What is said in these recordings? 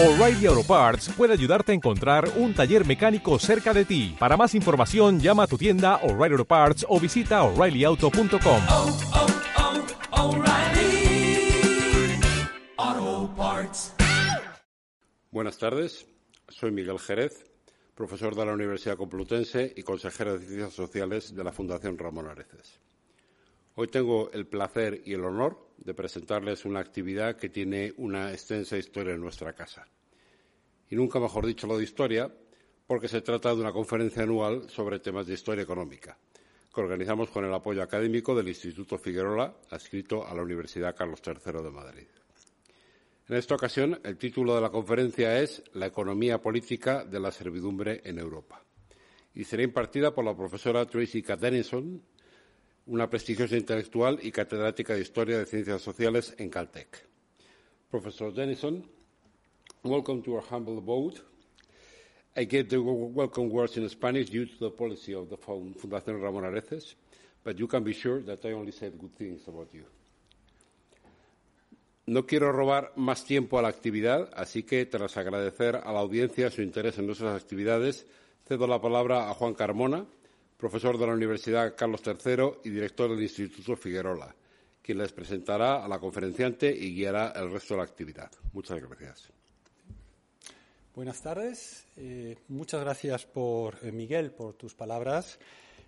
O'Reilly Auto Parts puede ayudarte a encontrar un taller mecánico cerca de ti. Para más información, llama a tu tienda O'Reilly Auto Parts o visita oreillyauto.com. oh, oh, O'Reilly Auto Parts. Buenas tardes, soy Miguel Jerez, profesor de la Universidad Complutense y consejero de Ciencias Sociales de la Fundación Ramón Areces. Hoy tengo el placer y el honor de presentarles una actividad que tiene una extensa historia en nuestra casa. Y nunca mejor dicho lo de historia, porque se trata de una conferencia anual sobre temas de historia económica, que organizamos con el apoyo académico del Instituto Figuerola, adscrito a la Universidad Carlos III de Madrid. En esta ocasión, el título de la conferencia es La economía política de la servidumbre en Europa y será impartida por la profesora Tracy K. Una prestigiosa intelectual y catedrática de Historia de Ciencias Sociales en Caltech. Professor Dennison, welcome to our humble abode. I get the welcome words in Spanish due to the policy of the Fundación Ramón Areces, but you can be sure that I only said good things about you. No quiero robar más tiempo a la actividad, así que tras agradecer a la audiencia su interés en nuestras actividades, cedo la palabra a Juan Carmona, profesor de la Universidad Carlos III y director del Instituto Figuerola, quien les presentará a la conferenciante y guiará el resto de la actividad. Muchas gracias. Buenas tardes. Eh, muchas gracias por eh, Miguel por tus palabras.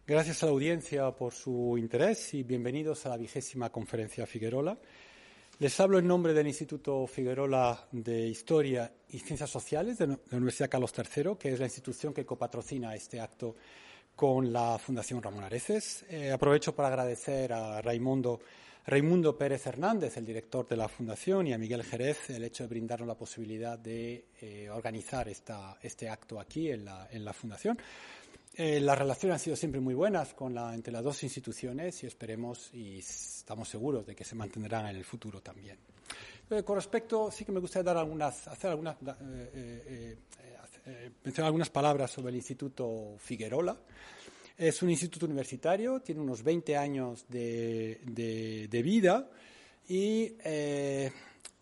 Gracias a la audiencia por su interés y bienvenidos a la vigésima conferencia Figuerola. Les hablo en nombre del Instituto Figuerola de Historia y Ciencias Sociales de la Universidad Carlos III, que es la institución que copatrocina este acto con la Fundación Ramón Areces. Eh, aprovecho para agradecer a Raimundo, Raimundo Pérez Hernández, el director de la Fundación, y a Miguel Jerez el hecho de brindarnos la posibilidad de eh, organizar esta, este acto aquí en la, en la Fundación. Eh, las relaciones han sido siempre muy buenas con la, entre las dos instituciones y esperemos y estamos seguros de que se mantendrán en el futuro también. Eh, con respecto, sí que me gustaría dar algunas, hacer algunas, eh, mencionar algunas palabras sobre el Instituto Figuerola. Es un instituto universitario, tiene unos 20 años de, vida y,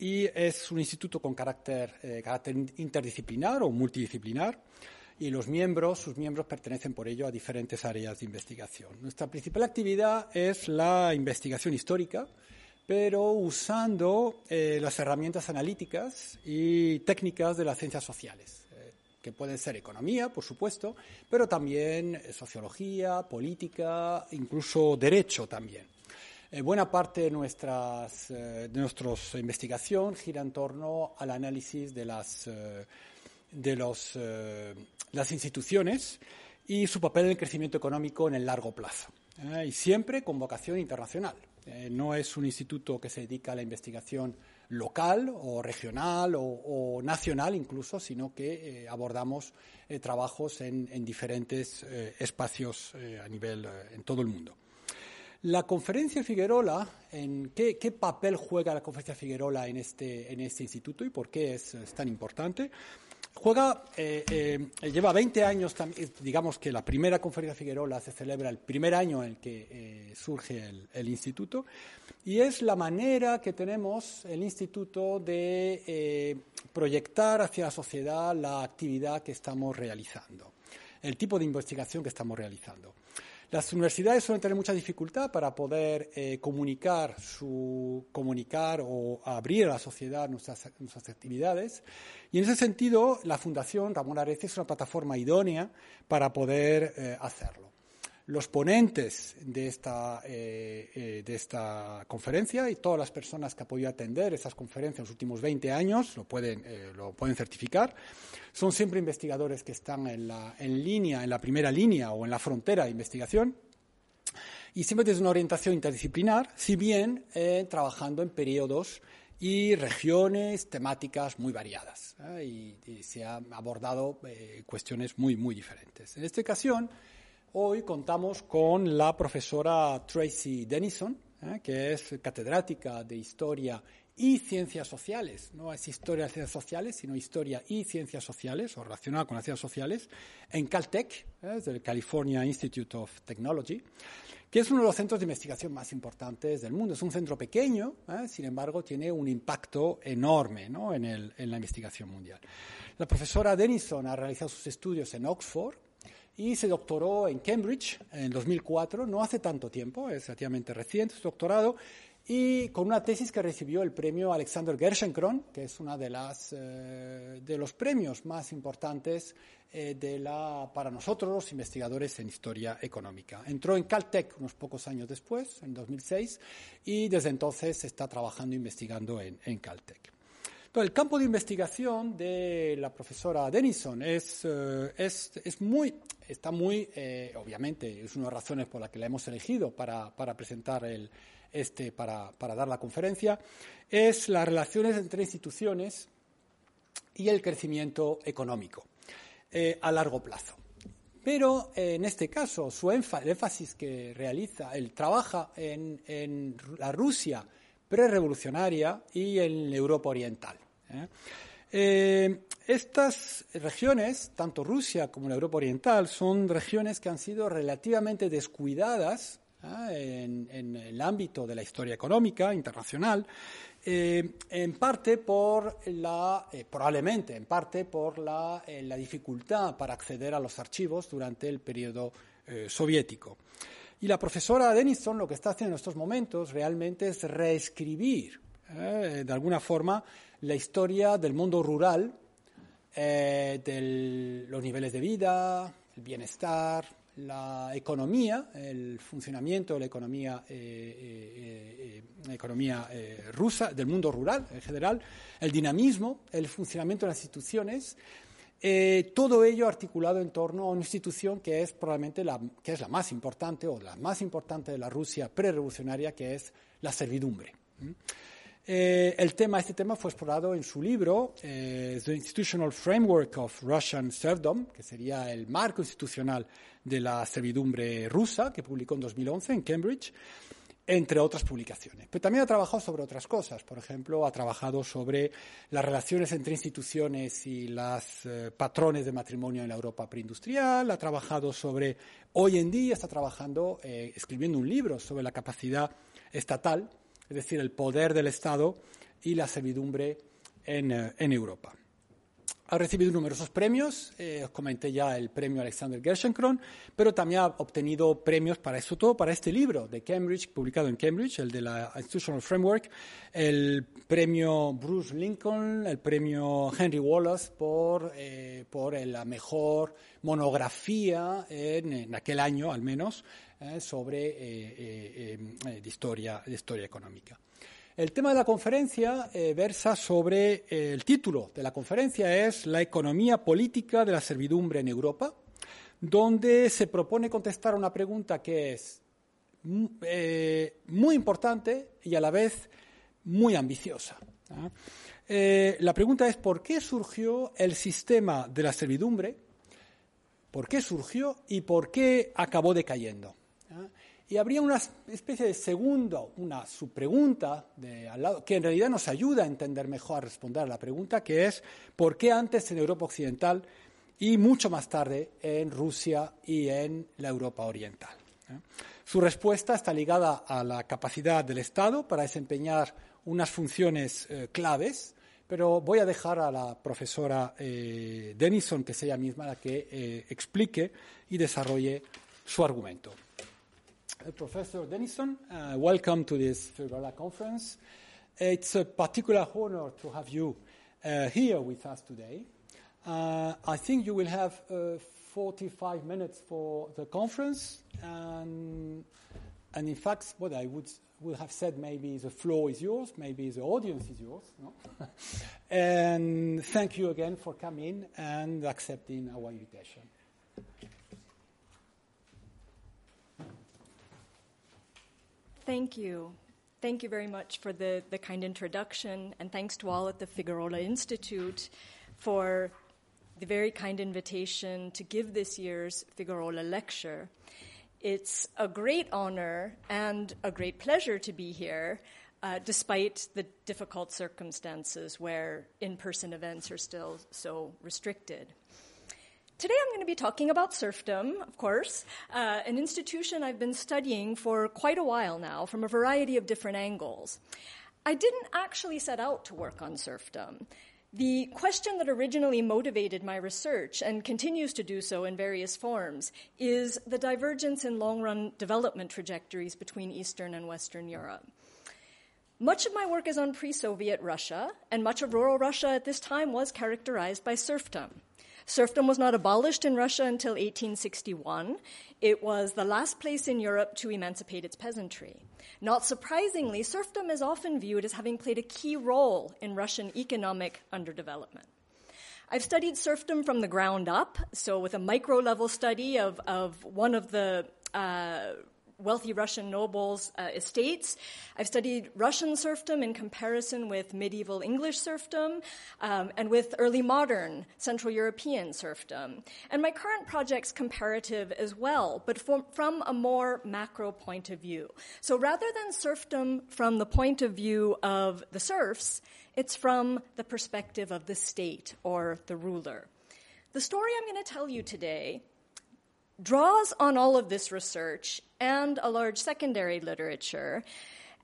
y, es un instituto con carácter, carácter interdisciplinar o multidisciplinar y los miembros, sus miembros pertenecen por ello a diferentes áreas de investigación. Nuestra principal actividad es la investigación histórica, pero usando eh, las herramientas analíticas y técnicas de las ciencias sociales, eh, que pueden ser economía, por supuesto, pero también sociología, política, incluso derecho también. Eh, buena parte de, nuestras, de nuestra investigación gira en torno al análisis de las de los, eh, las instituciones y su papel en el crecimiento económico en el largo plazo. Eh, y siempre con vocación internacional. Eh, no es un instituto que se dedica a la investigación local o regional o, nacional incluso, sino que abordamos trabajos en, en diferentes espacios a nivel en todo el mundo. La conferencia Figuerola, en qué, papel juega la conferencia Figuerola en este, en este instituto y por qué es tan importante? Juega, eh, eh, lleva 20 años, digamos que la primera conferencia Figuerola se celebra el primer año en el que eh, surge el, instituto y es la manera que tenemos el instituto de eh, proyectar hacia la sociedad la actividad que estamos realizando, el tipo de investigación que estamos realizando. Las universidades suelen tener mucha dificultad para poder eh, comunicar, su, comunicar o abrir a la sociedad nuestras, nuestras, actividades. Y en ese sentido, la Fundación Ramón Areces es una plataforma idónea para poder eh, hacerlo. Los ponentes de esta, eh, eh, de esta conferencia y todas las personas que han podido atender estas conferencias en los últimos 20 años lo pueden, eh, lo pueden certificar. Son siempre investigadores que están en, la, en línea, en la primera línea o en la frontera de investigación y siempre desde una orientación interdisciplinar, si bien eh, trabajando en periodos y regiones temáticas muy variadas. ¿eh? Y, y, se han abordado eh, cuestiones muy, muy diferentes. En esta ocasión, hoy contamos con la profesora Tracy Dennison, ¿eh? que es catedrática de Historia y ciencias sociales. No es historia de ciencias sociales, sino historia y ciencias sociales, o relacionada con las ciencias sociales, en Caltech, ¿eh? California Institute of Technology, que es uno de los centros de investigación más importantes del mundo. Es un centro pequeño, ¿eh? sin embargo, tiene un impacto enorme ¿no? en, el, en la investigación mundial. La profesora Denison ha realizado sus estudios en Oxford, y se doctoró en Cambridge en 2004, no hace tanto tiempo, es relativamente reciente su doctorado, y con una tesis que recibió el premio Alexander Gerschenkron, que es uno de, eh, de los premios más importantes eh, de la, para nosotros, los investigadores en historia económica. Entró en Caltech unos pocos años después, en 2006, y desde entonces está trabajando e investigando en Caltech. Entonces, el campo de investigación de la profesora Denison es, eh, es, es muy, está muy, eh, obviamente, es una de las razones por las que la hemos elegido para, para presentar el, este, para, para, dar la conferencia, es las relaciones entre instituciones y el crecimiento económico eh, a largo plazo. Pero en este caso, su énfasis, el énfasis que realiza, él trabaja en, en la Rusia prerevolucionaria y en Europa Oriental. ¿eh? Eh, estas regiones, tanto Rusia como la Europa Oriental, son regiones que han sido relativamente descuidadas ¿eh? en, el ámbito de la historia económica internacional, en parte por la, probablemente en parte por la, la, dificultad para acceder a los archivos durante el periodo soviético. Y la profesora Denison lo que está haciendo en estos momentos realmente es reescribir, eh, de alguna forma, la historia del mundo rural, eh, de los niveles de vida, el bienestar, la economía, el funcionamiento de la economía, eh, la economía rusa, del mundo rural en general, el dinamismo, el funcionamiento de las instituciones, eh, todo ello articulado en torno a una institución que es probablemente la, que es la más importante o la más importante de la Rusia prerevolucionaria, que es la servidumbre. Eh, el tema, este tema fue explorado en su libro, eh, The Institutional Framework of Russian Serfdom, que sería el marco institucional de la servidumbre rusa, que publicó en 2011 en Cambridge entre otras publicaciones. Pero también ha trabajado sobre otras cosas. Por ejemplo, ha trabajado sobre las relaciones entre instituciones y los eh, patrones de matrimonio en la Europa preindustrial. Ha trabajado sobre, hoy en día está trabajando, eh, escribiendo un libro sobre la capacidad estatal, es decir, el poder del Estado y la servidumbre en, eh, en Europa. Ha recibido numerosos premios, eh, os comenté ya el premio Alexander Gerschenkron, pero también ha obtenido premios para eso todo, para este libro de Cambridge, publicado en Cambridge, el de la Institutional Framework, el premio Bruce Lincoln, el premio Henry Wallace por, eh, por la mejor monografía en, aquel año, al menos, eh, sobre historia, historia económica. El tema de la conferencia eh, versa sobre eh, el título de la conferencia es La economía política de la servidumbre en Europa, donde se propone contestar una pregunta que es eh, muy importante y a la vez muy ambiciosa. ¿eh? la pregunta es ¿por qué surgió el sistema de la servidumbre? ¿Por qué surgió y por qué acabó decayendo? Y habría una especie de segundo, una subpregunta de al lado, que en realidad nos ayuda a entender mejor, a responder a la pregunta, que es ¿por qué antes en Europa Occidental y mucho más tarde en Rusia y en la Europa Oriental? ¿Eh? Su respuesta está ligada a la capacidad del Estado para desempeñar unas funciones eh, claves, pero voy a dejar a la profesora eh, Denison, que es ella misma, la que eh, explique y desarrolle su argumento. Uh, Professor Dennison, uh, welcome to this Figuerola conference. It's a particular honor to have you uh, here with us today. Uh, I think you will have uh, 45 minutes for the conference, and, and in fact, what I would, would have said maybe the floor is yours, maybe the audience is yours. No? and thank you again for coming and accepting our invitation. Thank you. Thank you very much for the, the kind introduction, and thanks to all at the Figuerola Institute for the very kind invitation to give this year's Figuerola lecture. It's a great honor and a great pleasure to be here. uh, despite the difficult circumstances where in person events are still so restricted. Today I'm going to be talking about serfdom, of course, uh, an institution I've been studying for quite a while now from a variety of different angles. I didn't actually set out to work on serfdom. The question that originally motivated my research and continues to do so in various forms is the divergence in long run development trajectories between Eastern and Western Europe. Much of my work is on pre Soviet Russia, and much of rural Russia at this time was characterized by serfdom. Serfdom was not abolished in Russia until 1861. It was the last place in Europe to emancipate its peasantry. Not surprisingly, serfdom is often viewed as having played a key role in Russian economic underdevelopment. I've studied serfdom from the ground up, so with a micro level study of, of one of the uh, wealthy Russian nobles' uh, estates. I've studied Russian serfdom in comparison with medieval English serfdom um, and with early modern Central European serfdom. And my current project's comparative as well, but from, from a more macro point of view. So rather than serfdom from the point of view of the serfs, it's from the perspective of the state or the ruler. The story I'm going to tell you today draws on all of this research and a large secondary literature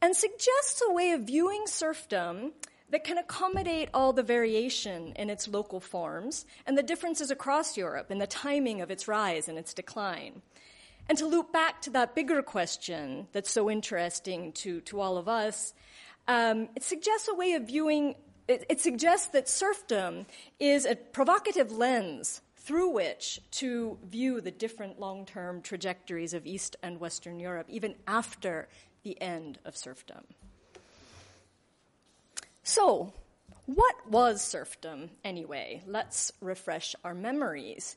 and suggests a way of viewing serfdom that can accommodate all the variation in its local forms and the differences across Europe in the timing of its rise and its decline. And to loop back to that bigger question that's so interesting to, to all of us, um, it suggests a way of viewing, it, it suggests that serfdom is a provocative lens through which to view the different long term trajectories of East and Western Europe, even after the end of serfdom. So, what was serfdom anyway? Let's refresh our memories.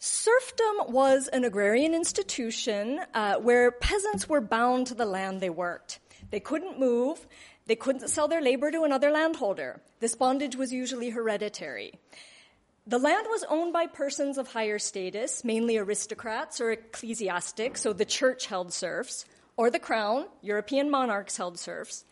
Serfdom was an agrarian institution uh, where peasants were bound to the land they worked. They couldn't move, they couldn't sell their labor to another landholder. This bondage was usually hereditary. The land was owned by persons of higher status, mainly aristocrats or ecclesiastics, so the church held serfs, or the crown, European monarchs held serfs.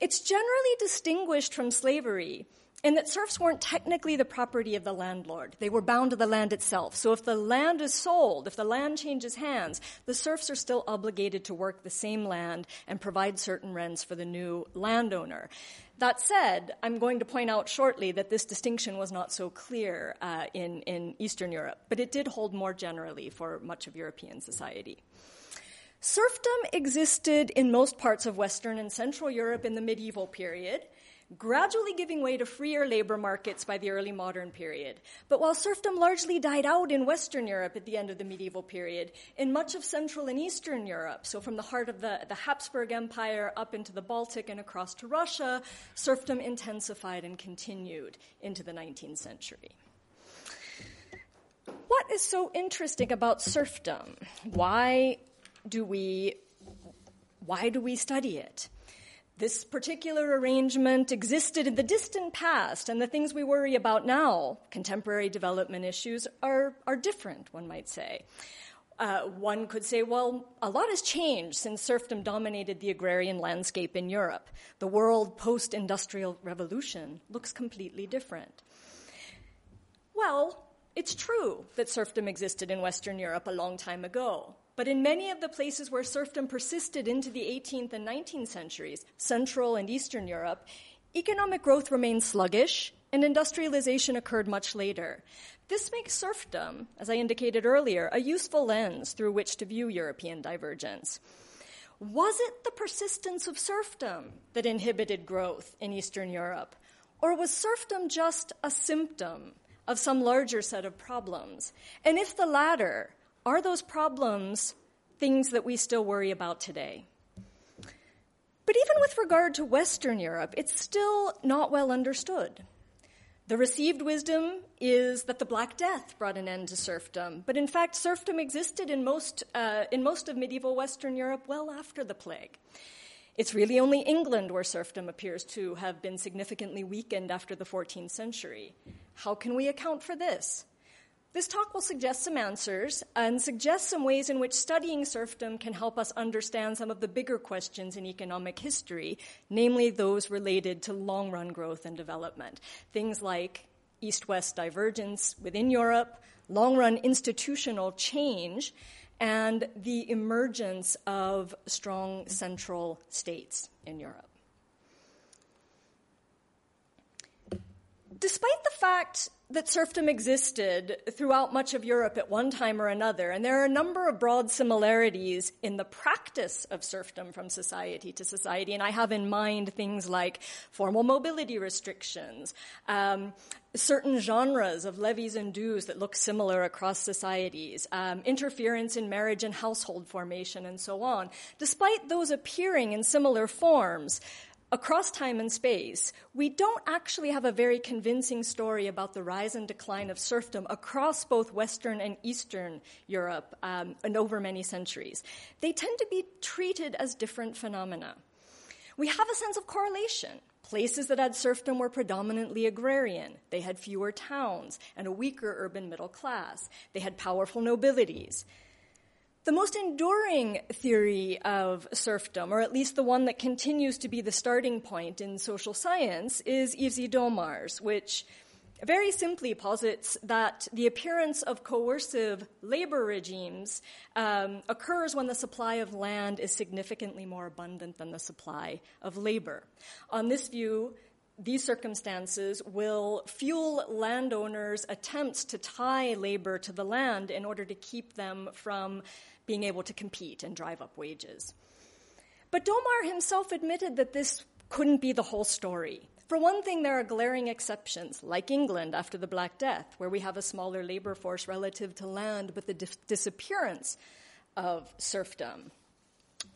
It's generally distinguished from slavery in that serfs weren't technically the property of the landlord. They were bound to the land itself. So if the land is sold, if the land changes hands, the serfs are still obligated to work the same land and provide certain rents for the new landowner. That said, I'm going to point out shortly that this distinction was not so clear uh, in, in Eastern Europe, but it did hold more generally for much of European society. Serfdom existed in most parts of Western and Central Europe in the medieval period, gradually giving way to freer labor markets by the early modern period. But while serfdom largely died out in Western Europe at the end of the medieval period, in much of Central and Eastern Europe, so from the heart of the, the Habsburg Empire up into the Baltic and across to Russia, serfdom intensified and continued into the 19th century. What is so interesting about serfdom? Why do we why do we study it? This particular arrangement existed in the distant past, and the things we worry about now, contemporary development issues, are, are different, one might say. Uh, one could say, well, a lot has changed since serfdom dominated the agrarian landscape in Europe. The world post industrial revolution looks completely different. Well, it's true that serfdom existed in Western Europe a long time ago. But in many of the places where serfdom persisted into the 18th and 19th centuries, Central and Eastern Europe, economic growth remained sluggish and industrialization occurred much later. This makes serfdom, as I indicated earlier, a useful lens through which to view European divergence. Was it the persistence of serfdom that inhibited growth in Eastern Europe? Or was serfdom just a symptom of some larger set of problems? And if the latter, are those problems things that we still worry about today? But even with regard to Western Europe, it's still not well understood. The received wisdom is that the Black Death brought an end to serfdom, but in fact, serfdom existed in most, uh, in most of medieval Western Europe well after the plague. It's really only England where serfdom appears to have been significantly weakened after the 14th century. How can we account for this? This talk will suggest some answers and suggest some ways in which studying serfdom can help us understand some of the bigger questions in economic history, namely those related to long run growth and development. Things like east west divergence within Europe, long run institutional change, and the emergence of strong central states in Europe. Despite the fact that serfdom existed throughout much of Europe at one time or another, and there are a number of broad similarities in the practice of serfdom from society to society, and I have in mind things like formal mobility restrictions, um, certain genres of levies and dues that look similar across societies, um, interference in marriage and household formation, and so on. Despite those appearing in similar forms, across time and space, we don't actually have a very convincing story about the rise and decline of serfdom across both Western and Eastern Europe um, and over many centuries. They tend to be treated as different phenomena. We have a sense of correlation. Places that had serfdom were predominantly agrarian. They had fewer towns and a weaker urban middle class. They had powerful nobilities. The most enduring theory of serfdom, or at least the one that continues to be the starting point in social science, is Evsey Domar's, which very simply posits that the appearance of coercive labor regimes um, occurs when the supply of land is significantly more abundant than the supply of labor. On this view, these circumstances will fuel landowners' attempts to tie labor to the land in order to keep them from being able to compete and drive up wages. But Domar himself admitted that this couldn't be the whole story. For one thing, there are glaring exceptions, like England after the Black Death, where we have a smaller labor force relative to land, but the disappearance of serfdom.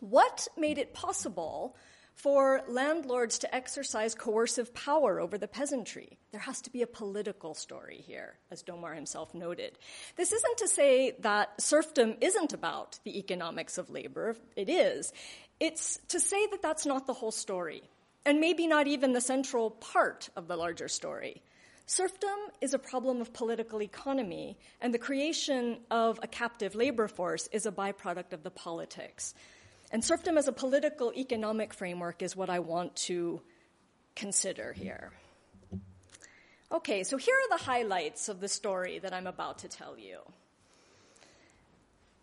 What made it possible for landlords to exercise coercive power over the peasantry. There has to be a political story here, as Domar himself noted. This isn't to say that serfdom isn't about the economics of labor, it is. It's to say that that's not the whole story, and maybe not even the central part of the larger story. Serfdom is a problem of political economy, and the creation of a captive labor force is a byproduct of the politics. And serfdom as a political economic framework is what I want to consider here. Okay, so here are the highlights of the story that I'm about to tell you.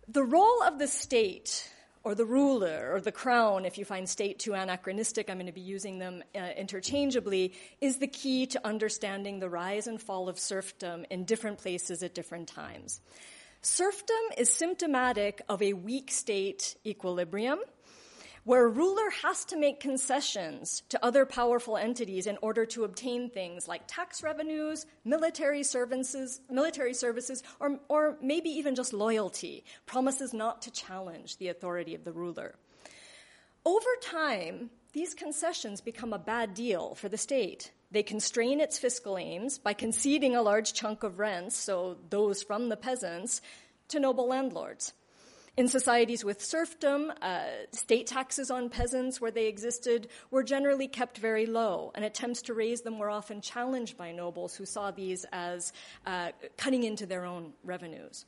The role of the state, or the ruler, or the crown, if you find state too anachronistic, I'm going to be using them uh, interchangeably, is the key to understanding the rise and fall of serfdom in different places at different times. Serfdom is symptomatic of a weak state equilibrium where a ruler has to make concessions to other powerful entities in order to obtain things like tax revenues, military services, military services, or, or maybe even just loyalty, promises not to challenge the authority of the ruler. Over time, these concessions become a bad deal for the state. They constrain its fiscal aims by conceding a large chunk of rents, so those from the peasants, to noble landlords. In societies with serfdom, uh, state taxes on peasants, where they existed, were generally kept very low, and attempts to raise them were often challenged by nobles who saw these as uh, cutting into their own revenues.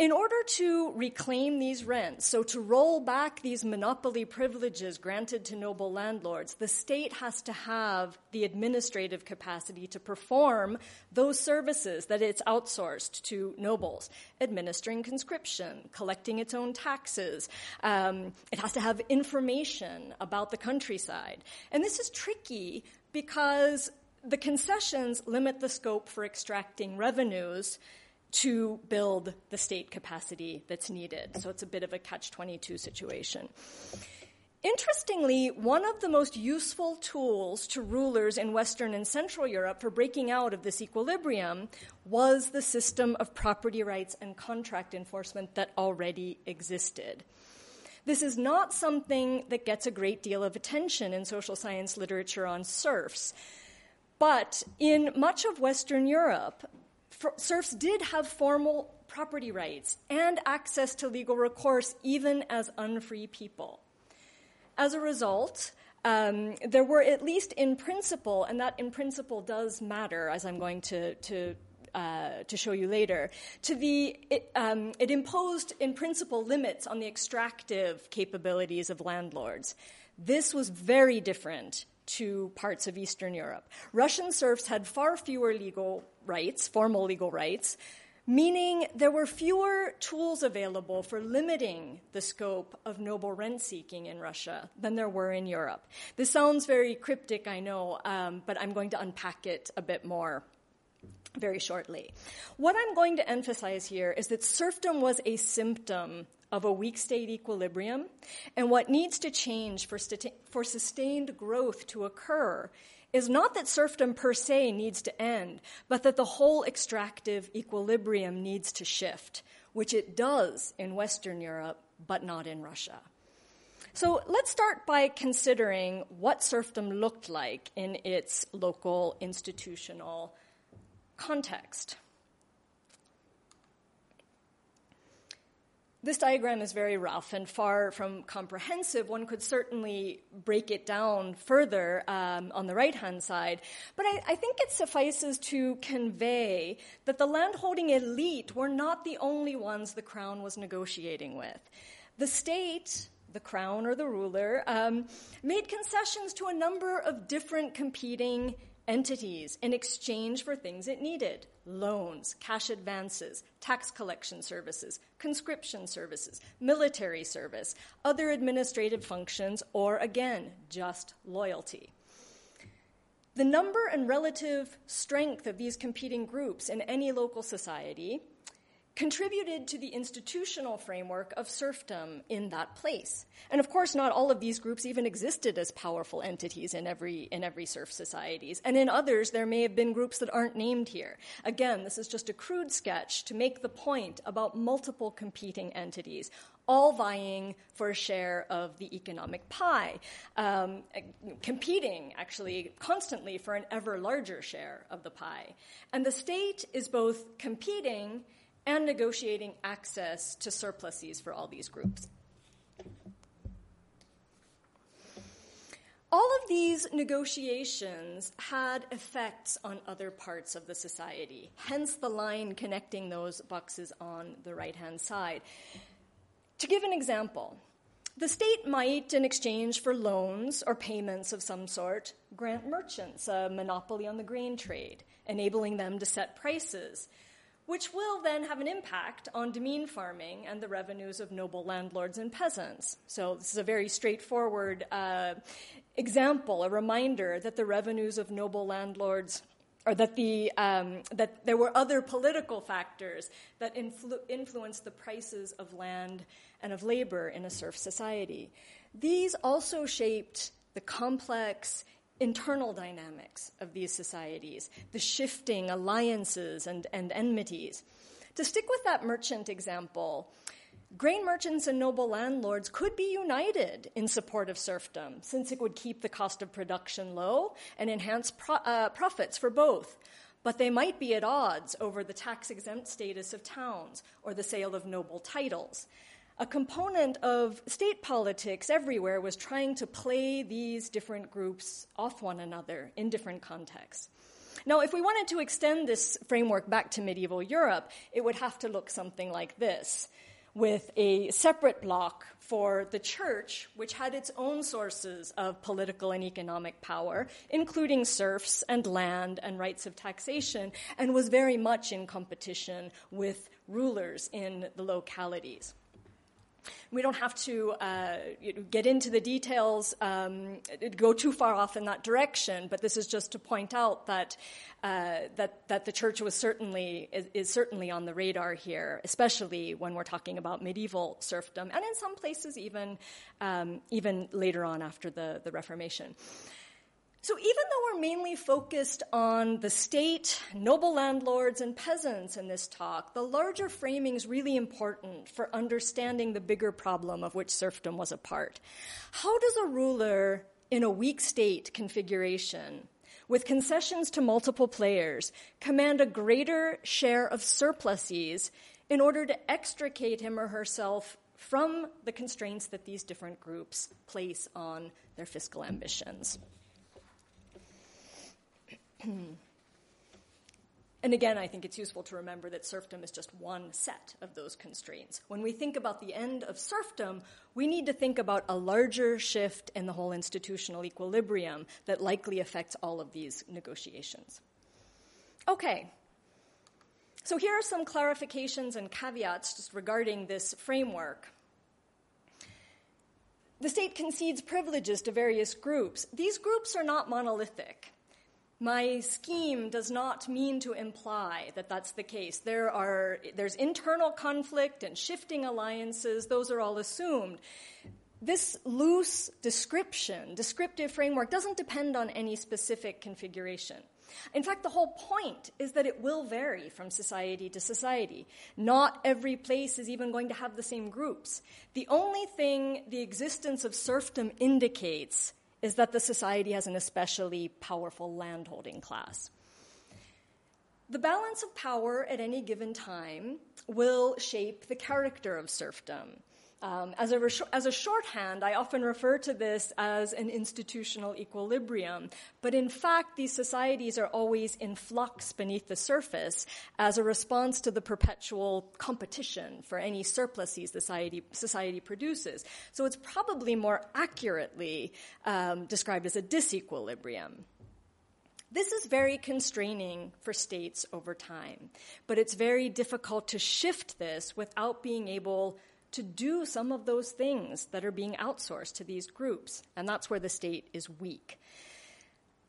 In order to reclaim these rents, so to roll back these monopoly privileges granted to noble landlords, the state has to have the administrative capacity to perform those services that it's outsourced to nobles, administering conscription, collecting its own taxes. Um, it has to have information about the countryside. And this is tricky because the concessions limit the scope for extracting revenues to build the state capacity that's needed. So it's a bit of a catch 22 situation. Interestingly, one of the most useful tools to rulers in Western and Central Europe for breaking out of this equilibrium was the system of property rights and contract enforcement that already existed. This is not something that gets a great deal of attention in social science literature on serfs. But in much of Western Europe, serfs did have formal property rights and access to legal recourse even as unfree people. As a result, um, there were at least in principle, and that in principle does matter, as I'm going to, to uh, to show you later, to the it, um, it imposed in principle limits on the extractive capabilities of landlords. This was very different to parts of Eastern Europe. Russian serfs had far fewer legal rights, formal legal rights, meaning there were fewer tools available for limiting the scope of noble rent seeking in Russia than there were in Europe. This sounds very cryptic, I know, um, but I'm going to unpack it a bit more very shortly. What I'm going to emphasize here is that serfdom was a symptom of a weak state equilibrium, and what needs to change for, for sustained growth to occur is not that serfdom per se needs to end, but that the whole extractive equilibrium needs to shift, which it does in Western Europe, but not in Russia. So let's start by considering what serfdom looked like in its local institutional context. This diagram is very rough and far from comprehensive. One could certainly break it down further um, on the right hand side, but I, I, think it suffices to convey that the landholding elite were not the only ones the crown was negotiating with. The state, the crown or the ruler, um, made concessions to a number of different competing entities in exchange for things it needed loans, cash advances, tax collection services, conscription services, military service, other administrative functions, or again, just loyalty. The number and relative strength of these competing groups in any local society contributed to the institutional framework of serfdom in that place. And of course, not all of these groups even existed as powerful entities in every, in every serf societies. And in others, there may have been groups that aren't named here. Again, this is just a crude sketch to make the point about multiple competing entities, all vying for a share of the economic pie, um, competing actually constantly for an ever larger share of the pie. And the state is both competing and negotiating access to surpluses for all these groups. All of these negotiations had effects on other parts of the society, hence the line connecting those boxes on the right hand side. To give an example, the state might, in exchange for loans or payments of some sort, grant merchants a monopoly on the grain trade, enabling them to set prices which will then have an impact on demesne farming and the revenues of noble landlords and peasants. So, this is a very straightforward uh, example, a reminder that the revenues of noble landlords or that, the, um, that there were other political factors that influ- influenced the prices of land and of labor in a serf society. These also shaped the complex internal dynamics of these societies, the shifting alliances and, and enmities. To stick with that merchant example, grain merchants and noble landlords could be united in support of serfdom, since it would keep the cost of production low and enhance pro- uh, profits for both. But they might be at odds over the tax exempt status of towns or the sale of noble titles a component of state politics everywhere was trying to play these different groups off one another in different contexts. Now, if we wanted to extend this framework back to medieval Europe, it would have to look something like this with a separate block for the church, which had its own sources of political and economic power, including serfs and land and rights of taxation, and was very much in competition with rulers in the localities. We don't have to uh, get into the details, um, go too far off in that direction, but this is just to point out that, uh, that, that the church was certainly, is, is, certainly on the radar here, especially when we're talking about medieval serfdom, and in some places even, um, even later on after the, the Reformation. So, even though we're mainly focused on the state, noble landlords, and peasants in this talk, the larger framing is really important for understanding the bigger problem of which serfdom was a part. How does a ruler in a weak state configuration, with concessions to multiple players, command a greater share of surpluses in order to extricate him or herself from the constraints that these different groups place on their fiscal ambitions? And again, I think it's useful to remember that serfdom is just one set of those constraints. When we think about the end of serfdom, we need to think about a larger shift in the whole institutional equilibrium that likely affects all of these negotiations. Okay. So here are some clarifications and caveats just regarding this framework. The state concedes privileges to various groups. These groups are not monolithic. My scheme does not mean to imply that that's the case. There are, there's internal conflict and shifting alliances, those are all assumed. This loose description, descriptive framework, doesn't depend on any specific configuration. In fact, the whole point is that it will vary from society to society. Not every place is even going to have the same groups. The only thing the existence of serfdom indicates is that the society has an especially powerful landholding class. The balance of power at any given time will shape the character of serfdom. Um, as, a as a shorthand, I often refer to this as an institutional equilibrium, but in fact, these societies are always in flux beneath the surface as a response to the perpetual competition for any surpluses society, society produces. So it's probably more accurately um, described as a disequilibrium. This is very constraining for states over time, but it's very difficult to shift this without being able to do some of those things that are being outsourced to these groups, and that's where the state is weak.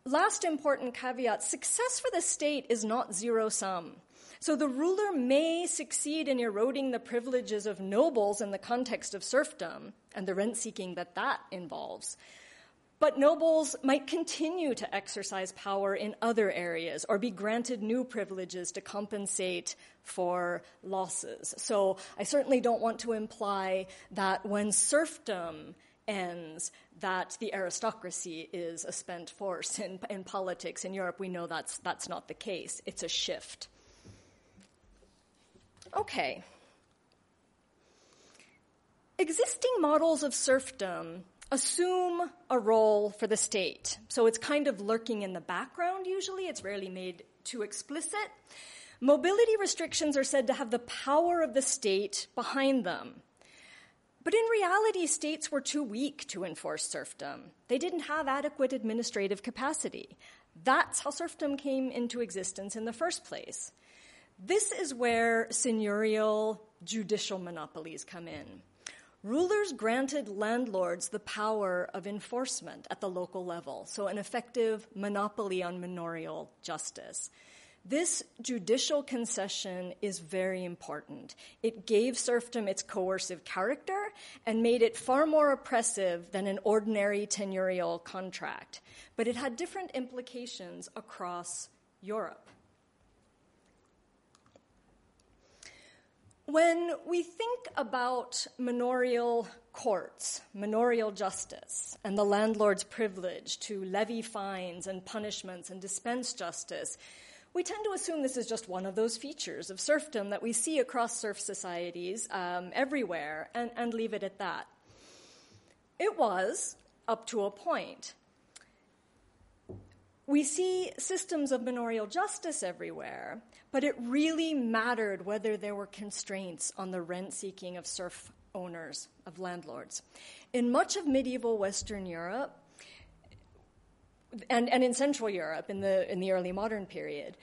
Last important caveat success for the state is not zero sum. So the ruler may succeed in eroding the privileges of nobles in the context of serfdom and the rent seeking that that involves. But nobles might continue to exercise power in other areas or be granted new privileges to compensate for losses. So I certainly don't want to imply that when serfdom ends, that the aristocracy is a spent force in, in politics in Europe. We know that's, that's not the case. It's a shift. Okay. Existing models of serfdom assume a role for the state. So it's kind of lurking in the background usually, it's rarely made too explicit. Mobility restrictions are said to have the power of the state behind them. But in reality, states were too weak to enforce serfdom. They didn't have adequate administrative capacity. That's how serfdom came into existence in the first place. This is where seigneurial judicial monopolies come in. Rulers granted landlords the power of enforcement at the local level, so an effective monopoly on manorial justice. This judicial concession is very important. It gave serfdom its coercive character and made it far more oppressive than an ordinary tenurial contract. But it had different implications across Europe. When we think about manorial courts, manorial justice, and the landlord's privilege to levy fines and punishments and dispense justice, we tend to assume this is just one of those features of serfdom that we see across serf societies um, everywhere and, and leave it at that. It was, up to a point. We see systems of manorial justice everywhere, but it really mattered whether there were constraints on the rent seeking of serf owners, of landlords. In much of medieval Western Europe, and, and in Central Europe in the, in the early modern period,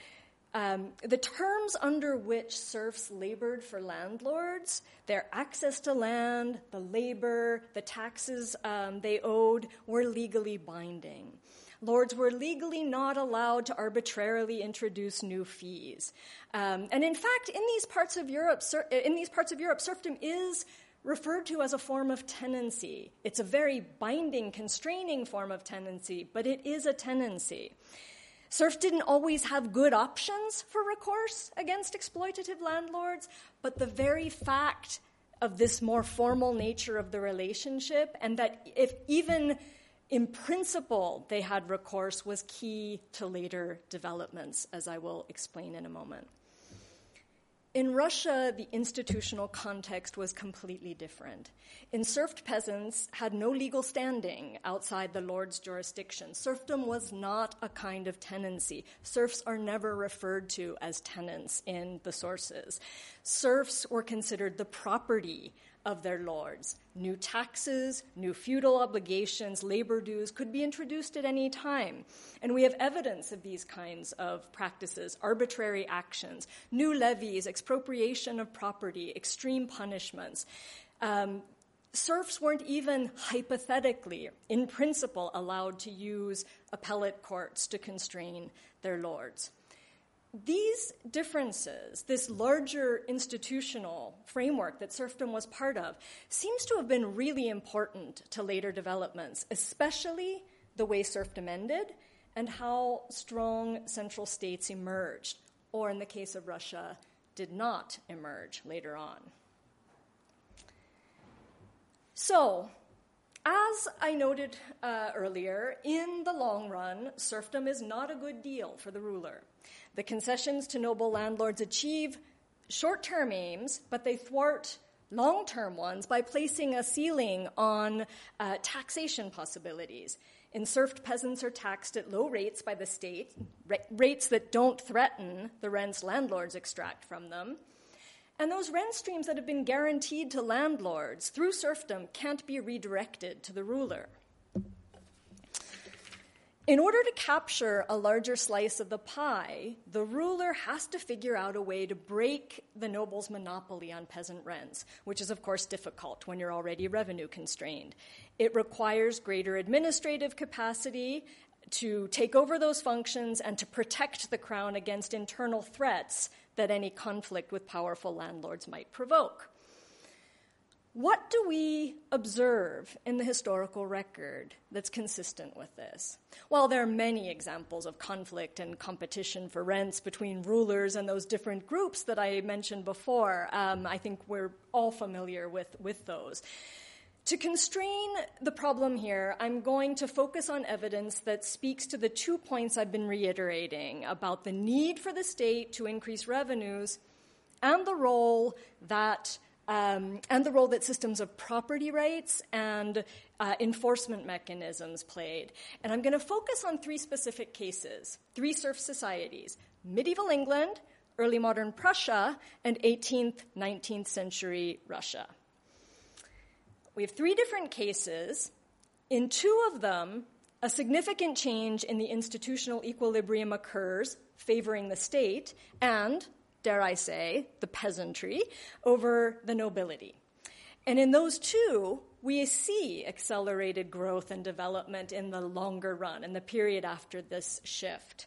um, the terms under which serfs labored for landlords, their access to land, the labor, the taxes um, they owed, were legally binding. Lords were legally not allowed to arbitrarily introduce new fees. Um, and in fact, in these parts of Europe, in these parts of Europe, serfdom is referred to as a form of tenancy. It's a very binding, constraining form of tenancy, but it is a tenancy. Serfs didn't always have good options for recourse against exploitative landlords, but the very fact of this more formal nature of the relationship, and that if even in principle they had recourse was key to later developments, as I will explain in a moment. In Russia, the institutional context was completely different. Enserfed peasants had no legal standing outside the lord's jurisdiction. Serfdom was not a kind of tenancy. Serfs are never referred to as tenants in the sources. Serfs were considered the property of their lords. New taxes, new feudal obligations, labor dues could be introduced at any time. And we have evidence of these kinds of practices arbitrary actions, new levies, expropriation of property, extreme punishments. Um, serfs weren't even hypothetically, in principle, allowed to use appellate courts to constrain their lords these differences, this larger institutional framework that serfdom was part of, seems to have been really important to later developments, especially the way serfdom ended and how strong central states emerged, or in the case of Russia, did not emerge later on. So, as I noted uh, earlier, in the long run, serfdom is not a good deal for the ruler. The concessions to noble landlords achieve short term aims, but they thwart long term ones by placing a ceiling on uh, taxation possibilities. Enserfed peasants are taxed at low rates by the state, ra- rates that don't threaten the rents landlords extract from them. And those rent streams that have been guaranteed to landlords through serfdom can't be redirected to the ruler. In order to capture a larger slice of the pie, the ruler has to figure out a way to break the noble's monopoly on peasant rents, which is, of course, difficult when you're already revenue constrained. It requires greater administrative capacity to take over those functions and to protect the crown against internal threats that any conflict with powerful landlords might provoke. What do we observe in the historical record that's consistent with this? While there are many examples of conflict and competition for rents between rulers and those different groups that I mentioned before, um, I think we're all familiar with, with those. To constrain the problem here, I'm going to focus on evidence that speaks to the two points I've been reiterating about the need for the state to increase revenues and the role that um, and the role that systems of property rights and uh, enforcement mechanisms played. And I'm going to focus on three specific cases three serf societies medieval England, early modern Prussia, and 18th, 19th century Russia. We have three different cases. In two of them, a significant change in the institutional equilibrium occurs, favoring the state, and dare I say, the peasantry over the nobility. And in those two, we see accelerated growth and development in the longer run, in the period after this shift.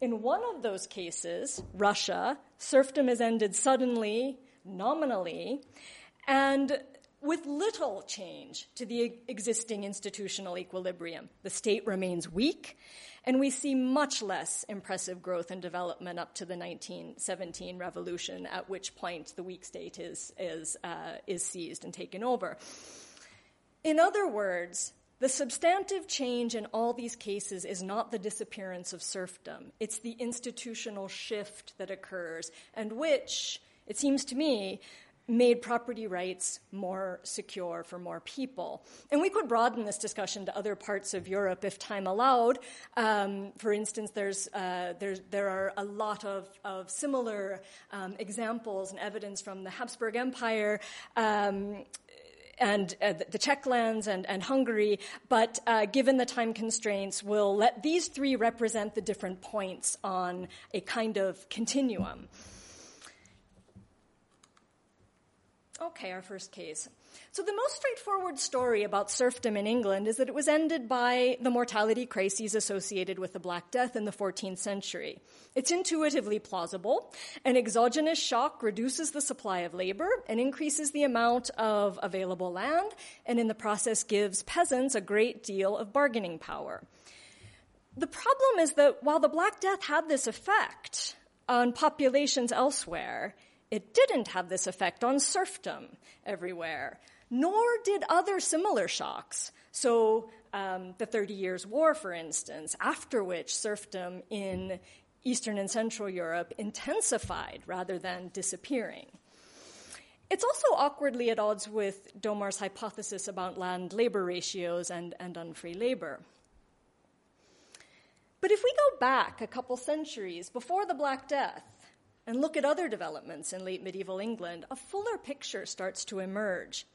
In one of those cases, Russia, serfdom has ended suddenly, nominally, and with little change to the existing institutional equilibrium. The state remains weak, and we see much less impressive growth and development up to the 1917 revolution, at which point the weak state is, is, uh, is seized and taken over. In other words, the substantive change in all these cases is not the disappearance of serfdom, it's the institutional shift that occurs, and which, it seems to me, made property rights more secure for more people. And we could broaden this discussion to other parts of Europe if time allowed. Um, for instance, there's, uh, there's, there are a lot of, of similar um, examples and evidence from the Habsburg Empire. Um, and uh, the Czech lands and, and Hungary, but uh, given the time constraints, we'll let these three represent the different points on a kind of continuum. Okay, our first case. So, the most straightforward story about serfdom in England is that it was ended by the mortality crises associated with the Black Death in the 14th century. It's intuitively plausible. An exogenous shock reduces the supply of labor and increases the amount of available land, and in the process gives peasants a great deal of bargaining power. The problem is that while the Black Death had this effect on populations elsewhere, it didn't have this effect on serfdom everywhere, nor did other similar shocks. So, um, the Thirty Years' War, for instance, after which serfdom in Eastern and Central Europe intensified rather than disappearing. It's also awkwardly at odds with Domar's hypothesis about land labor ratios and, and unfree labor. But if we go back a couple centuries before the Black Death and look at other developments in late medieval England, a fuller picture starts to emerge.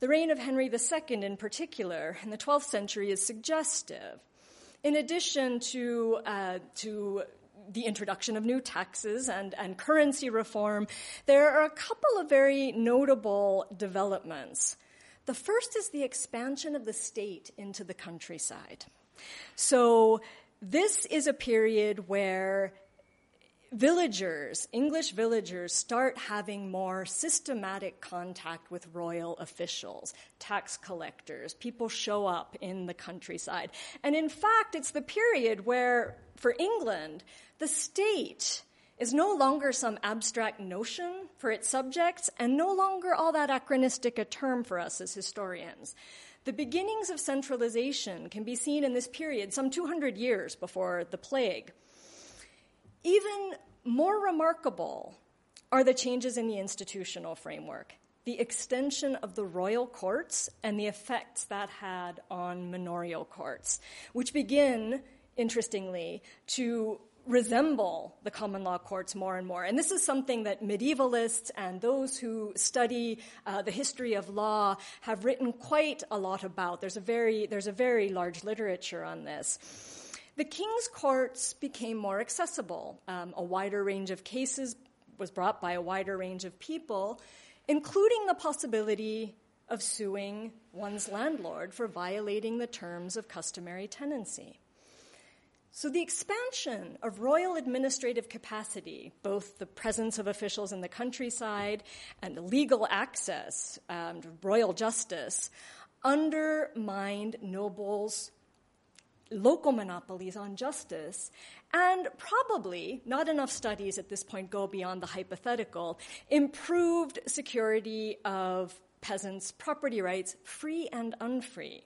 The reign of Henry II, in particular, in the 12th century, is suggestive. In addition to, uh, to the introduction of new taxes and, and currency reform, there are a couple of very notable developments. The first is the expansion of the state into the countryside. So, this is a period where villagers, English villagers, start having more systematic contact with royal officials, tax collectors. People show up in the countryside. And in fact, it's the period where, for England, the state is no longer some abstract notion for its subjects and no longer all that anachronistic a term for us as historians. The beginnings of centralization can be seen in this period, some 200 years before the plague. Even more remarkable are the changes in the institutional framework, the extension of the royal courts, and the effects that had on manorial courts, which begin, interestingly, to resemble the common law courts more and more. And this is something that medievalists and those who study uh, the history of law have written quite a lot about. There's a very, there's a very large literature on this. The king's courts became more accessible. Um, a wider range of cases was brought by a wider range of people, including the possibility of suing one's landlord for violating the terms of customary tenancy. So, the expansion of royal administrative capacity, both the presence of officials in the countryside and legal access um, to royal justice, undermined nobles' local monopolies on justice, and probably not enough studies at this point go beyond the hypothetical, improved security of peasants' property rights, free and unfree.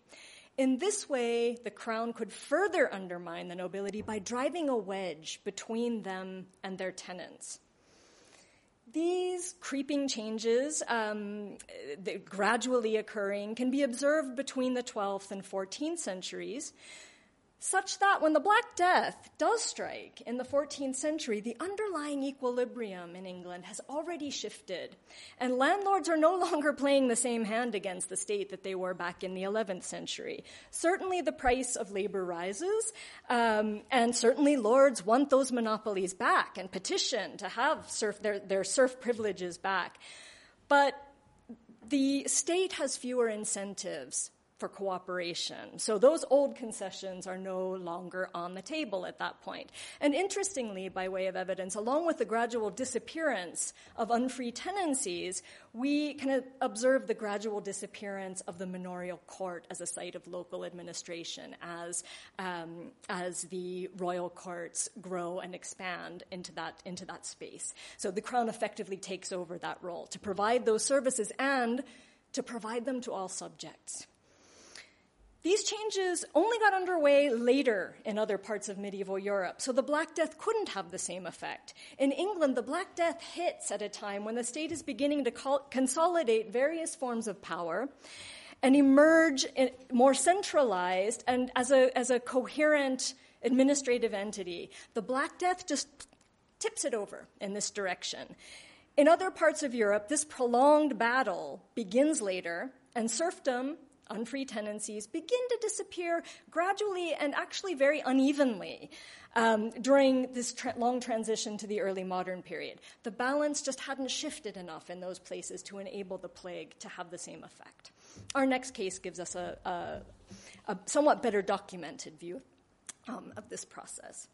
In this way, the crown could further undermine the nobility by driving a wedge between them and their tenants. These creeping changes, um, gradually occurring, can be observed between the 12th and 14th centuries, such that when the Black Death does strike in the 14th century, the underlying equilibrium in England has already shifted, and landlords are no longer playing the same hand against the state that they were back in the 11th century. Certainly, the price of labor rises, um, and certainly lords want those monopolies back and petition to have their, their serf privileges back. But the state has fewer incentives for cooperation. So those old concessions are no longer on the table at that point. And interestingly, by way of evidence, along with the gradual disappearance of unfree tenancies, we can observe the gradual disappearance of the manorial court as a site of local administration as, um, as the royal courts grow and expand into that, into that space. So the crown effectively takes over that role to provide those services and to provide them to all subjects. These changes only got underway later in other parts of medieval Europe, so the Black Death couldn't have the same effect. In England, the Black Death hits at a time when the state is beginning to consolidate various forms of power and emerge more centralized and as a, as a coherent administrative entity. The Black Death just tips it over in this direction. In other parts of Europe, this prolonged battle begins later, and serfdom unfree tenancies begin to disappear gradually and actually very unevenly um, during this tra- long transition to the early modern period. The balance just hadn't shifted enough in those places to enable the plague to have the same effect. Our next case gives us a, a, a somewhat better documented view um, of this process.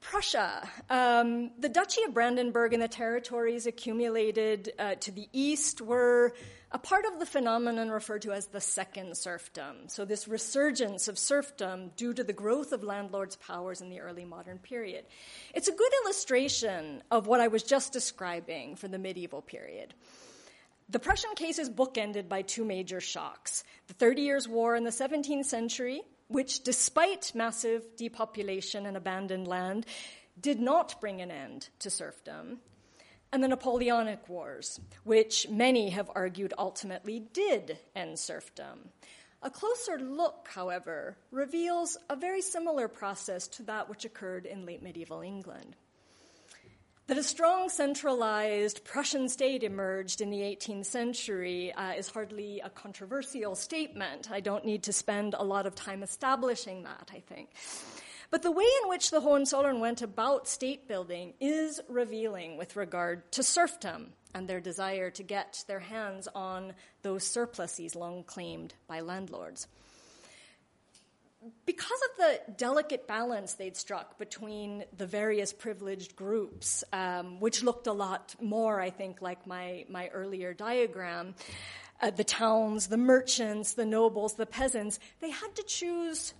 Prussia. Um, the Duchy of Brandenburg and the territories accumulated uh, to the east were a part of the phenomenon referred to as the second serfdom. So, this resurgence of serfdom due to the growth of landlords' powers in the early modern period. It's a good illustration of what I was just describing for the medieval period. The Prussian case is bookended by two major shocks the Thirty Years' War in the 17th century which, despite massive depopulation and abandoned land, did not bring an end to serfdom, and the Napoleonic Wars, which many have argued ultimately did end serfdom. A closer look, however, reveals a very similar process to that which occurred in late medieval England. That a strong centralized Prussian state emerged in the 18th century uh, is hardly a controversial statement. I don't need to spend a lot of time establishing that, I think. But the way in which the Hohenzollern went about state building is revealing with regard to serfdom and their desire to get their hands on those surpluses long claimed by landlords. Because of the delicate balance they'd struck between the various privileged groups, um, which looked a lot more, I think, like my, my earlier diagram, uh, the towns, the merchants, the nobles, the peasants, they had to choose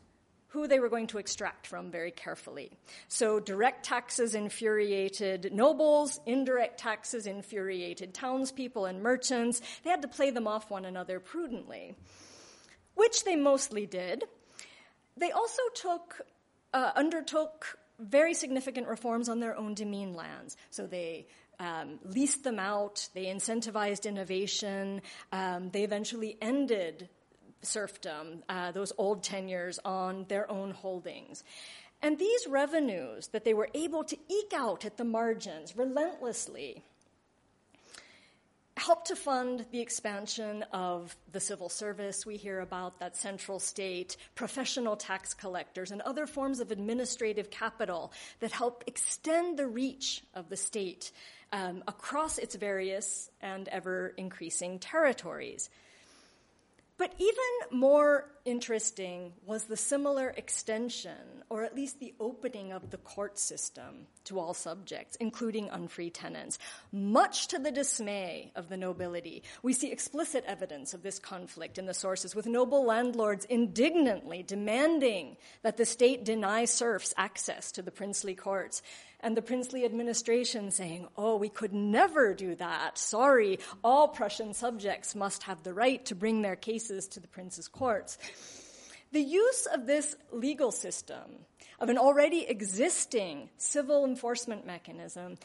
who they were going to extract from very carefully. So direct taxes infuriated nobles, indirect taxes infuriated townspeople and merchants. They had to play them off one another prudently, which they mostly did. They also took, uh, undertook very significant reforms on their own demesne lands. So they um, leased them out, they incentivized innovation, um, they eventually ended serfdom, uh, those old tenures on their own holdings. And these revenues that they were able to eke out at the margins relentlessly helped to fund the expansion of the civil service we hear about, that central state, professional tax collectors, and other forms of administrative capital that help extend the reach of the state um, across its various and ever increasing territories. But even more interesting was the similar extension, or at least the opening of the court system to all subjects, including unfree tenants. Much to the dismay of the nobility, we see explicit evidence of this conflict in the sources, with noble landlords indignantly demanding that the state deny serfs access to the princely courts and the princely administration saying, oh, we could never do that. Sorry, all Prussian subjects must have the right to bring their cases to the prince's courts. The use of this legal system, of an already existing civil enforcement mechanism,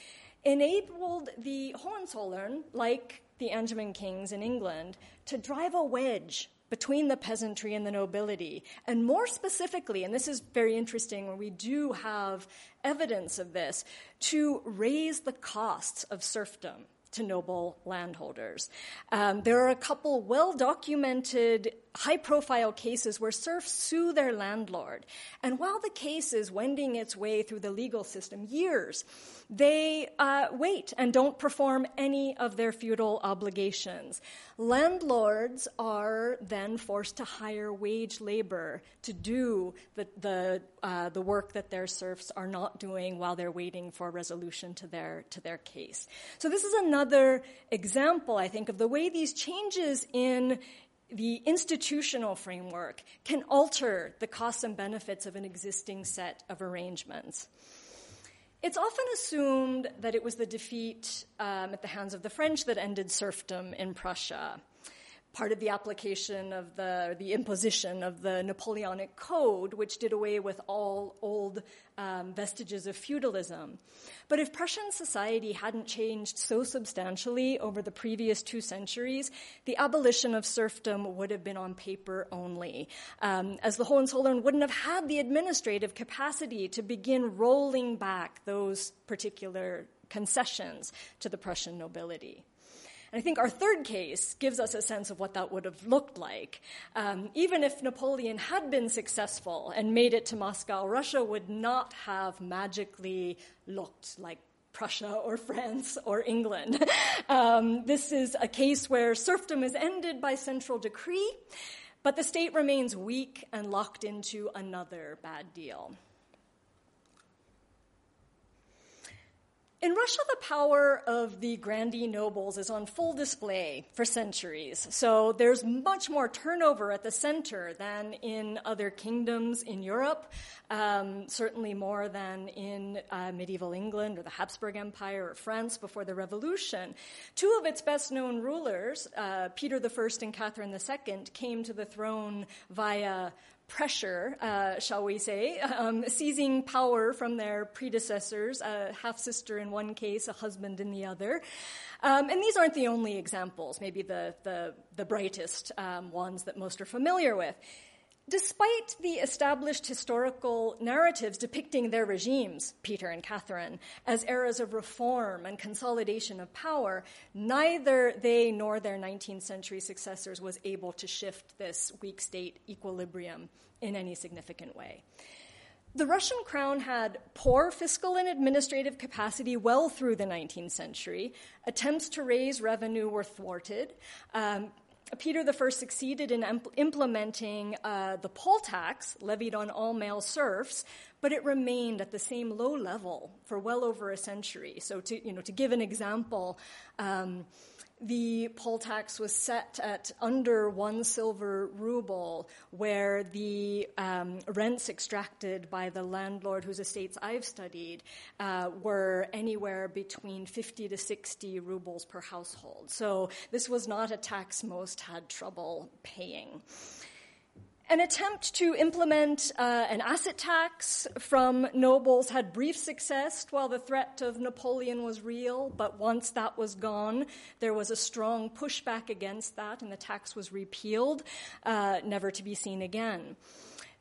enabled the Hohenzollern, like the Angevin kings in England, to drive a wedge between the peasantry and the nobility. And more specifically, and this is very interesting where we do have evidence of this, to raise the costs of serfdom to noble landholders. Um, there are a couple well documented high profile cases where serfs sue their landlord. And while the case is wending its way through the legal system years, they uh, wait and don't perform any of their feudal obligations. Landlords are then forced to hire wage labor to do the, the, uh, the work that their serfs are not doing while they're waiting for resolution to their, to their case. So this is another example, I think, of the way these changes in the institutional framework can alter the costs and benefits of an existing set of arrangements. It's often assumed that it was the defeat um, at the hands of the French that ended serfdom in Prussia part of the application of the, the imposition of the Napoleonic Code, which did away with all old um, vestiges of feudalism. But if Prussian society hadn't changed so substantially over the previous two centuries, the abolition of serfdom would have been on paper only, um, as the Hohenzollern wouldn't have had the administrative capacity to begin rolling back those particular concessions to the Prussian nobility. And I think our third case gives us a sense of what that would have looked like. Um, even if Napoleon had been successful and made it to Moscow, Russia would not have magically looked like Prussia or France or England. Um, this is a case where serfdom is ended by central decree, but the state remains weak and locked into another bad deal. In Russia, the power of the grandee nobles is on full display for centuries. So there's much more turnover at the center than in other kingdoms in Europe, um, certainly more than in uh, medieval England or the Habsburg Empire or France before the Revolution. Two of its best known rulers, uh, Peter I and Catherine II, came to the throne via pressure, uh, shall we say, um, seizing power from their predecessors, a half sister in one case, a husband in the other. Um, and these aren't the only examples, maybe the, the, the brightest um, ones that most are familiar with. Despite the established historical narratives depicting their regimes, Peter and Catherine, as eras of reform and consolidation of power, neither they nor their 19th century successors was able to shift this weak state equilibrium in any significant way. The Russian crown had poor fiscal and administrative capacity well through the 19th century. Attempts to raise revenue were thwarted. Um, Peter I succeeded in implementing uh, the poll tax levied on all male serfs, but it remained at the same low level for well over a century. So, to, you know, to give an example, um, the poll tax was set at under one silver ruble, where the um, rents extracted by the landlord whose estates I've studied uh, were anywhere between 50 to 60 rubles per household. So this was not a tax most had trouble paying. An attempt to implement uh, an asset tax from nobles had brief success while the threat of Napoleon was real, but once that was gone, there was a strong pushback against that, and the tax was repealed, uh, never to be seen again.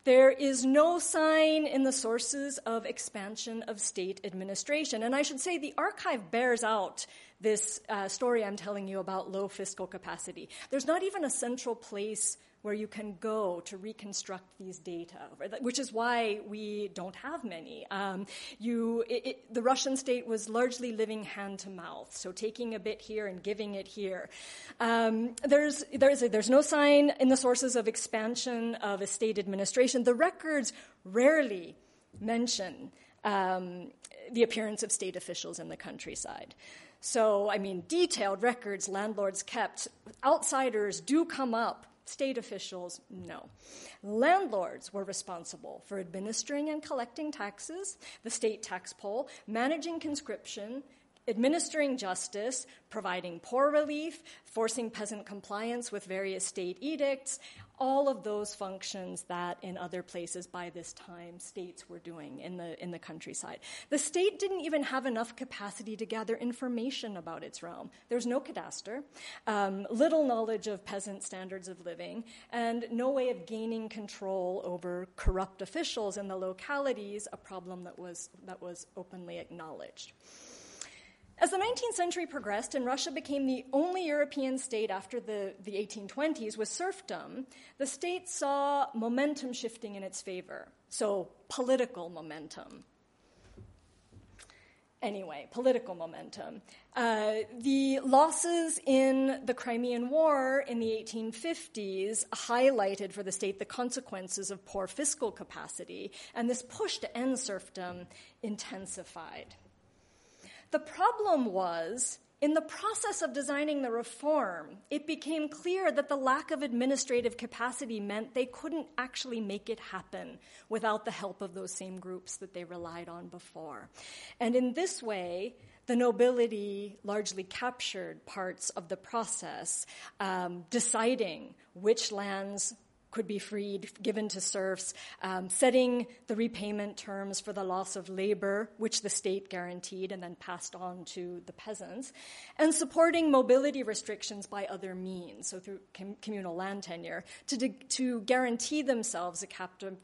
There is no sign in the sources of expansion of state administration. And I should say the archive bears out this uh, story I'm telling you about low fiscal capacity. There's not even a central place where you can go to reconstruct these data, which is why we don't have many. Um, you, it, it, the Russian state was largely living hand to mouth, so taking a bit here and giving it here. Um, there's, there's, there's no sign in the sources of expansion of a state administration. The records rarely mention um, the appearance of state officials in the countryside. So, I mean, detailed records landlords kept. Outsiders do come up State officials, no. Landlords were responsible for administering and collecting taxes, the state tax poll, managing conscription, administering justice, providing poor relief, forcing peasant compliance with various state edicts, all of those functions that in other places by this time states were doing in the, in the countryside. The state didn't even have enough capacity to gather information about its realm. There's no cadaster, um, little knowledge of peasant standards of living, and no way of gaining control over corrupt officials in the localities, a problem that was, that was openly acknowledged. As the 19th century progressed and Russia became the only European state after the, the 1820s with serfdom, the state saw momentum shifting in its favor. So, political momentum. Anyway, political momentum. Uh, the losses in the Crimean War in the 1850s highlighted for the state the consequences of poor fiscal capacity, and this push to end serfdom intensified. The problem was, in the process of designing the reform, it became clear that the lack of administrative capacity meant they couldn't actually make it happen without the help of those same groups that they relied on before. And in this way, the nobility largely captured parts of the process, um, deciding which lands could be freed, given to serfs, um, setting the repayment terms for the loss of labor, which the state guaranteed and then passed on to the peasants, and supporting mobility restrictions by other means, so through com- communal land tenure, to, de- to guarantee themselves a captive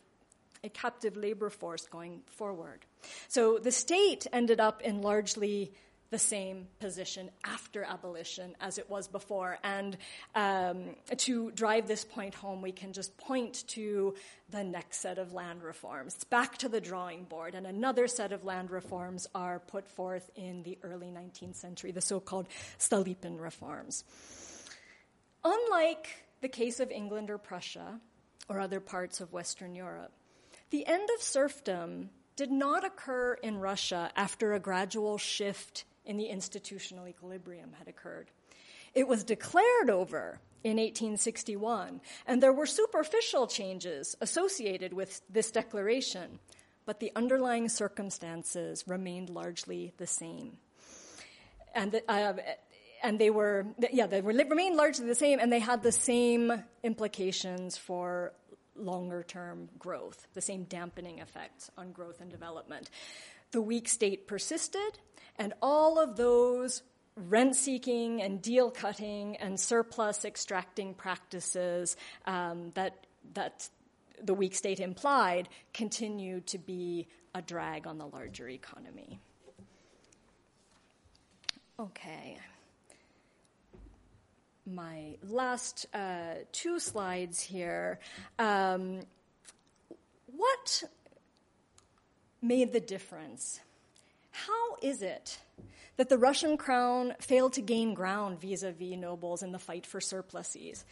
a captive labor force going forward. So the state ended up in largely the same position after abolition as it was before. And um, to drive this point home, we can just point to the next set of land reforms. It's back to the drawing board, and another set of land reforms are put forth in the early 19th century, the so called Stolypin reforms. Unlike the case of England or Prussia or other parts of Western Europe, the end of serfdom did not occur in Russia after a gradual shift in the institutional equilibrium had occurred. It was declared over in 1861, and there were superficial changes associated with this declaration, but the underlying circumstances remained largely the same. And, uh, and they were, yeah, they were, remained largely the same, and they had the same implications for longer term growth, the same dampening effects on growth and development. The weak state persisted, and all of those rent seeking and deal cutting and surplus extracting practices um, that, that the weak state implied continue to be a drag on the larger economy. Okay. My last uh, two slides here. Um, what made the difference? How is it that the Russian crown failed to gain ground vis a vis nobles in the fight for surpluses?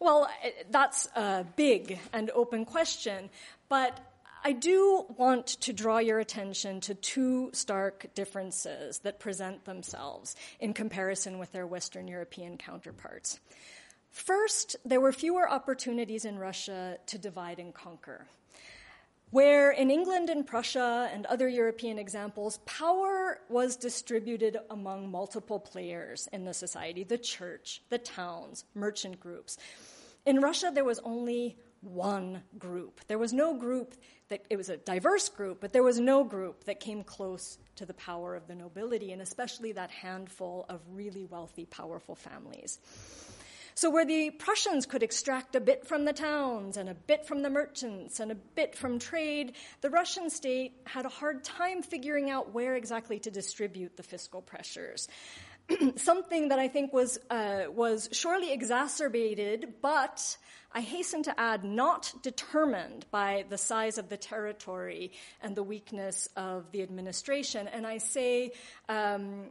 Well, eh, that's a big and open question, but I do want to draw your attention to two stark differences that present themselves in comparison with their Western European counterparts. First, there were fewer opportunities in Russia to divide and conquer. Where in England and Prussia and other European examples, power was distributed among multiple players in the society the church, the towns, merchant groups. In Russia, there was only one group. There was no group that, it was a diverse group, but there was no group that came close to the power of the nobility, and especially that handful of really wealthy, powerful families. So, where the Prussians could extract a bit from the towns and a bit from the merchants and a bit from trade, the Russian state had a hard time figuring out where exactly to distribute the fiscal pressures. Something that I think was, uh, was surely exacerbated, but I hasten to add, not determined by the size of the territory and the weakness of the administration. And I say, um,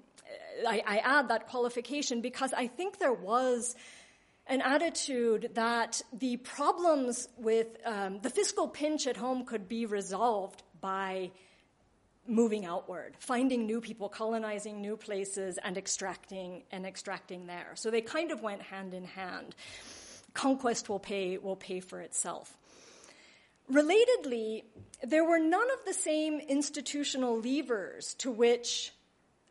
I, I add that qualification because I think there was an attitude that the problems with um, the fiscal pinch at home could be resolved by moving outward, finding new people, colonizing new places, and extracting and extracting there. So they kind of went hand in hand conquest will pay, will pay for itself. Relatedly, there were none of the same institutional levers to which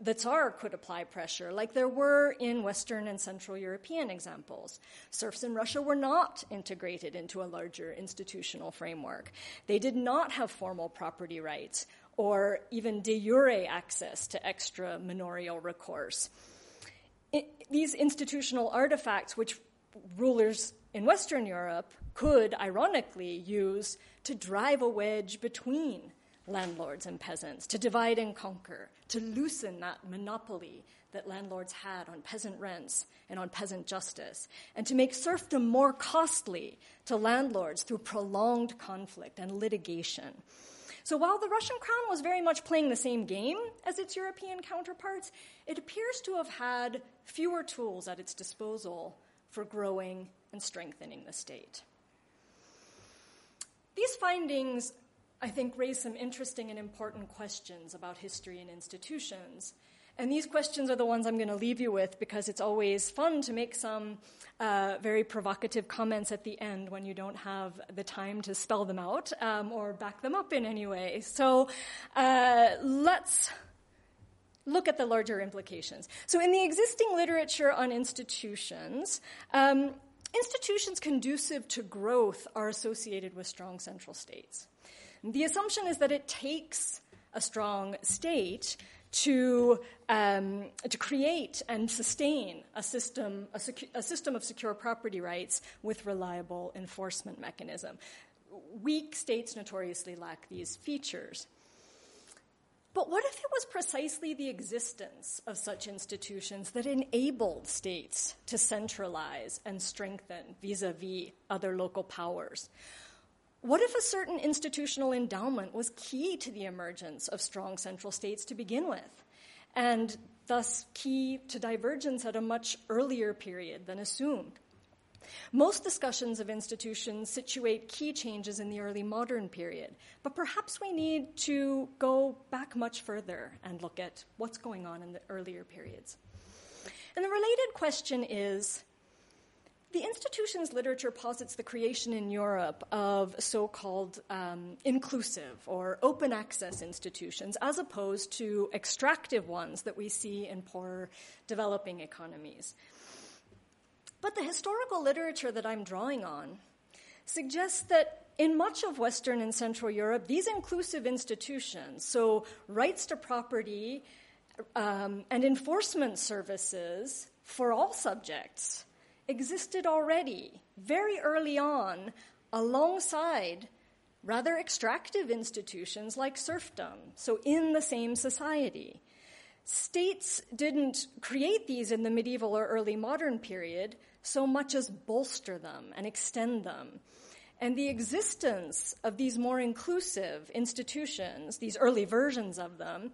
the Tsar could apply pressure, like there were in Western and Central European examples. Serfs in Russia were not integrated into a larger institutional framework. They did not have formal property rights or even de jure access to extra manorial recourse. It, these institutional artifacts, which rulers in Western Europe could, ironically, use to drive a wedge between landlords and peasants, to divide and conquer, to loosen that monopoly that landlords had on peasant rents and on peasant justice, and to make serfdom more costly to landlords through prolonged conflict and litigation. So while the Russian crown was very much playing the same game as its European counterparts, it appears to have had fewer tools at its disposal for growing and strengthening the state. These findings, I think, raise some interesting and important questions about history and institutions. And these questions are the ones I'm going to leave you with because it's always fun to make some uh, very provocative comments at the end when you don't have the time to spell them out um, or back them up in any way. So uh, let's look at the larger implications. So, in the existing literature on institutions, um, institutions conducive to growth are associated with strong central states. The assumption is that it takes a strong state to, um, to create and sustain a system, a, secu- a system of secure property rights with reliable enforcement mechanism. Weak states notoriously lack these features. But what if it was precisely the existence of such institutions that enabled states to centralize and strengthen vis a vis other local powers? What if a certain institutional endowment was key to the emergence of strong central states to begin with, and thus key to divergence at a much earlier period than assumed? Most discussions of institutions situate key changes in the early modern period, but perhaps we need to go back much further and look at what's going on in the earlier periods. And the related question is the institutions literature posits the creation in Europe of so called um, inclusive or open access institutions as opposed to extractive ones that we see in poorer developing economies. But the historical literature that I'm drawing on suggests that in much of Western and Central Europe, these inclusive institutions, so rights to property um, and enforcement services for all subjects, existed already very early on alongside rather extractive institutions like serfdom, so in the same society. States didn't create these in the medieval or early modern period so much as bolster them and extend them. And the existence of these more inclusive institutions, these early versions of them,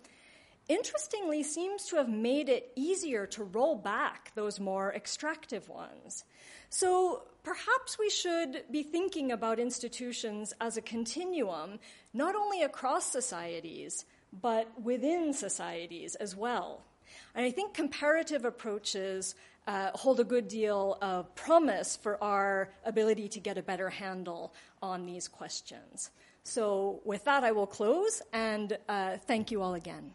interestingly seems to have made it easier to roll back those more extractive ones. So perhaps we should be thinking about institutions as a continuum, not only across societies, but within societies as well. And I think comparative approaches uh, hold a good deal of promise for our ability to get a better handle on these questions. So, with that, I will close and uh, thank you all again.